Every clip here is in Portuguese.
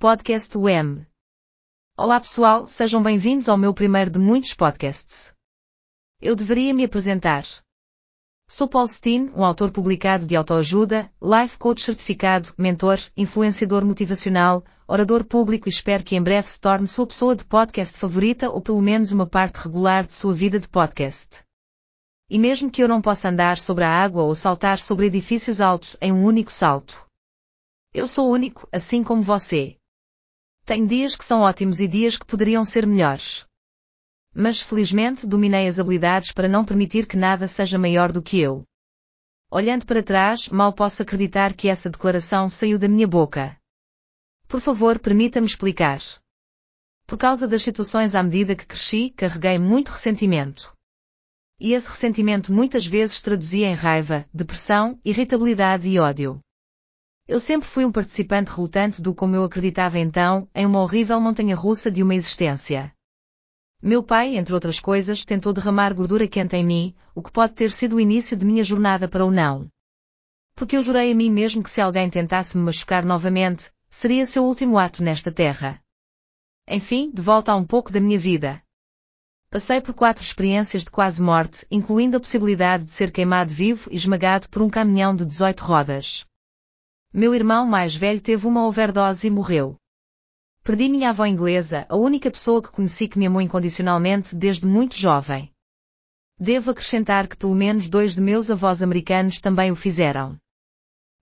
Podcast UM. Olá pessoal, sejam bem-vindos ao meu primeiro de muitos podcasts. Eu deveria me apresentar. Sou Paul Steen, um autor publicado de autoajuda, life coach certificado, mentor, influenciador motivacional, orador público e espero que em breve se torne sua pessoa de podcast favorita ou pelo menos uma parte regular de sua vida de podcast. E mesmo que eu não possa andar sobre a água ou saltar sobre edifícios altos em um único salto. Eu sou único, assim como você. Tenho dias que são ótimos e dias que poderiam ser melhores. Mas felizmente dominei as habilidades para não permitir que nada seja maior do que eu. Olhando para trás, mal posso acreditar que essa declaração saiu da minha boca. Por favor, permita-me explicar. Por causa das situações à medida que cresci, carreguei muito ressentimento. E esse ressentimento muitas vezes traduzia em raiva, depressão, irritabilidade e ódio. Eu sempre fui um participante relutante do como eu acreditava então, em uma horrível montanha-russa de uma existência. Meu pai, entre outras coisas, tentou derramar gordura quente em mim, o que pode ter sido o início de minha jornada para o não. Porque eu jurei a mim mesmo que se alguém tentasse me machucar novamente, seria seu último ato nesta terra. Enfim, de volta a um pouco da minha vida. Passei por quatro experiências de quase morte, incluindo a possibilidade de ser queimado vivo e esmagado por um caminhão de 18 rodas. Meu irmão mais velho teve uma overdose e morreu. Perdi minha avó inglesa, a única pessoa que conheci que me amou incondicionalmente desde muito jovem. Devo acrescentar que pelo menos dois de meus avós americanos também o fizeram.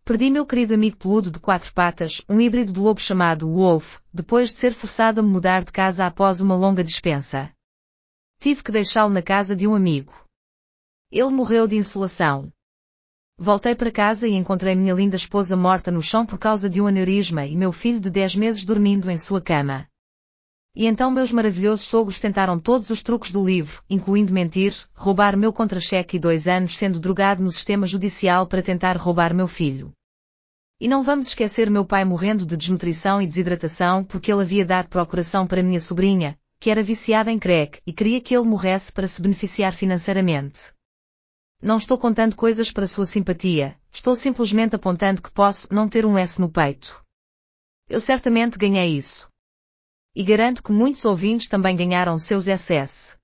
Perdi meu querido amigo peludo de quatro patas, um híbrido de lobo chamado Wolf, depois de ser forçado a me mudar de casa após uma longa dispensa. Tive que deixá-lo na casa de um amigo. Ele morreu de insolação. Voltei para casa e encontrei minha linda esposa morta no chão por causa de um aneurisma e meu filho de 10 meses dormindo em sua cama. E então meus maravilhosos sogros tentaram todos os truques do livro, incluindo mentir, roubar meu contra-cheque e dois anos sendo drogado no sistema judicial para tentar roubar meu filho. E não vamos esquecer meu pai morrendo de desnutrição e desidratação porque ele havia dado procuração para minha sobrinha, que era viciada em crack e queria que ele morresse para se beneficiar financeiramente. Não estou contando coisas para sua simpatia, estou simplesmente apontando que posso não ter um S no peito. Eu certamente ganhei isso. E garanto que muitos ouvintes também ganharam seus SS.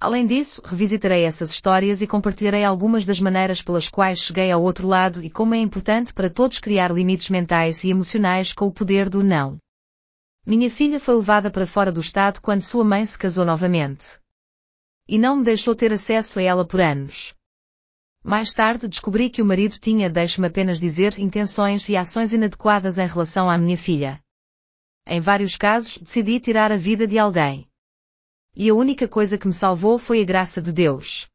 Além disso, revisitarei essas histórias e compartilharei algumas das maneiras pelas quais cheguei ao outro lado e como é importante para todos criar limites mentais e emocionais com o poder do não. Minha filha foi levada para fora do estado quando sua mãe se casou novamente. E não me deixou ter acesso a ela por anos. Mais tarde descobri que o marido tinha, deixe-me apenas dizer, intenções e ações inadequadas em relação à minha filha. Em vários casos, decidi tirar a vida de alguém. E a única coisa que me salvou foi a graça de Deus.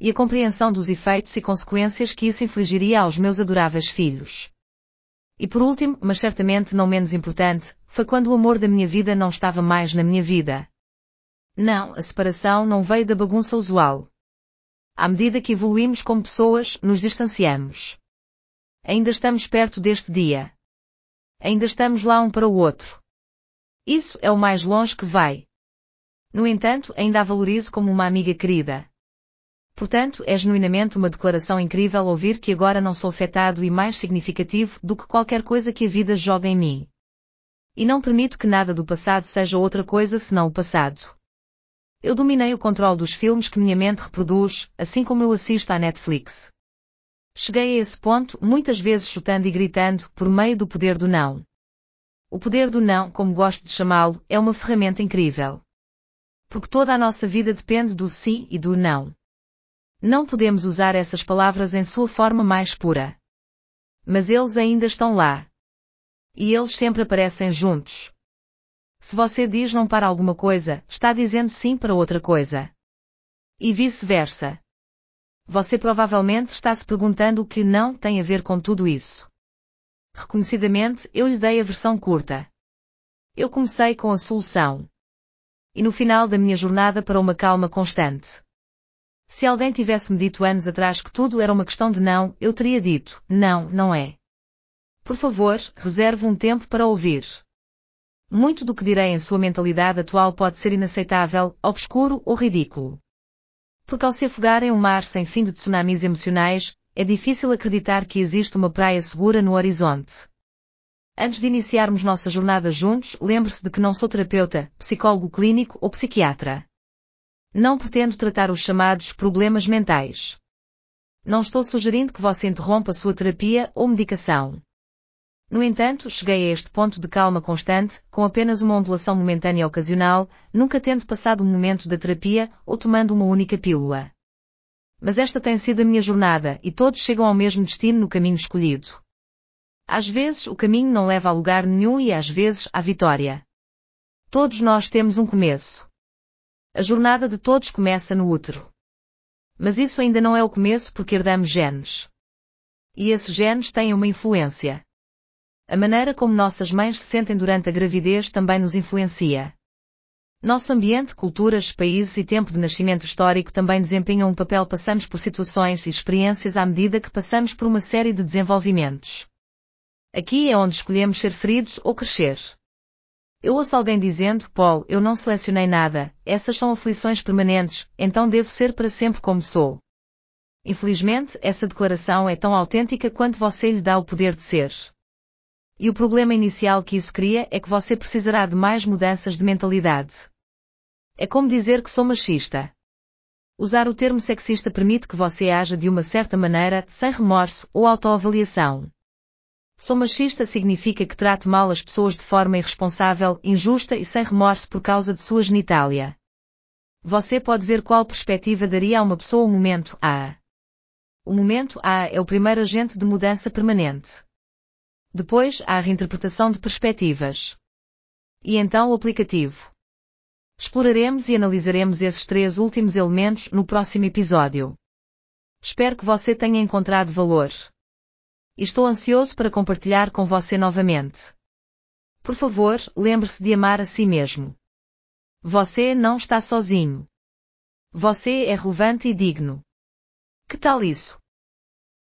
E a compreensão dos efeitos e consequências que isso infligiria aos meus adoráveis filhos. E por último, mas certamente não menos importante, foi quando o amor da minha vida não estava mais na minha vida. Não, a separação não veio da bagunça usual. À medida que evoluímos como pessoas, nos distanciamos. Ainda estamos perto deste dia. Ainda estamos lá um para o outro. Isso é o mais longe que vai. No entanto, ainda a valorizo como uma amiga querida. Portanto, é genuinamente uma declaração incrível ouvir que agora não sou afetado e mais significativo do que qualquer coisa que a vida joga em mim. E não permito que nada do passado seja outra coisa senão o passado. Eu dominei o controle dos filmes que minha mente reproduz, assim como eu assisto à Netflix. Cheguei a esse ponto, muitas vezes chutando e gritando, por meio do poder do não. O poder do não, como gosto de chamá-lo, é uma ferramenta incrível. Porque toda a nossa vida depende do sim e do não. Não podemos usar essas palavras em sua forma mais pura. Mas eles ainda estão lá. E eles sempre aparecem juntos. Se você diz não para alguma coisa, está dizendo sim para outra coisa. E vice-versa. Você provavelmente está se perguntando o que não tem a ver com tudo isso. Reconhecidamente, eu lhe dei a versão curta. Eu comecei com a solução. E no final da minha jornada para uma calma constante. Se alguém tivesse me dito anos atrás que tudo era uma questão de não, eu teria dito, não, não é. Por favor, reserve um tempo para ouvir. Muito do que direi em sua mentalidade atual pode ser inaceitável, obscuro ou ridículo. Porque ao se afogar em um mar sem fim de tsunamis emocionais, é difícil acreditar que existe uma praia segura no horizonte. Antes de iniciarmos nossa jornada juntos, lembre-se de que não sou terapeuta, psicólogo clínico ou psiquiatra. Não pretendo tratar os chamados problemas mentais. Não estou sugerindo que você interrompa sua terapia ou medicação. No entanto, cheguei a este ponto de calma constante, com apenas uma ondulação momentânea ocasional, nunca tendo passado um momento da terapia ou tomando uma única pílula. Mas esta tem sido a minha jornada e todos chegam ao mesmo destino no caminho escolhido. Às vezes o caminho não leva a lugar nenhum e às vezes à vitória. Todos nós temos um começo. A jornada de todos começa no útero. Mas isso ainda não é o começo porque herdamos genes. E esses genes têm uma influência. A maneira como nossas mães se sentem durante a gravidez também nos influencia. Nosso ambiente, culturas, países e tempo de nascimento histórico também desempenham um papel. Passamos por situações e experiências à medida que passamos por uma série de desenvolvimentos. Aqui é onde escolhemos ser feridos ou crescer. Eu ouço alguém dizendo, Paul, eu não selecionei nada, essas são aflições permanentes, então devo ser para sempre como sou. Infelizmente, essa declaração é tão autêntica quanto você lhe dá o poder de ser. E o problema inicial que isso cria é que você precisará de mais mudanças de mentalidade. É como dizer que sou machista. Usar o termo sexista permite que você haja de uma certa maneira, sem remorso ou autoavaliação. Sou machista significa que trato mal as pessoas de forma irresponsável, injusta e sem remorso por causa de sua genitália. Você pode ver qual perspectiva daria a uma pessoa o momento A. O momento A é o primeiro agente de mudança permanente. Depois há a reinterpretação de perspectivas. E então o aplicativo. Exploraremos e analisaremos esses três últimos elementos no próximo episódio. Espero que você tenha encontrado valor. Estou ansioso para compartilhar com você novamente. Por favor, lembre-se de amar a si mesmo. Você não está sozinho. Você é relevante e digno. Que tal isso?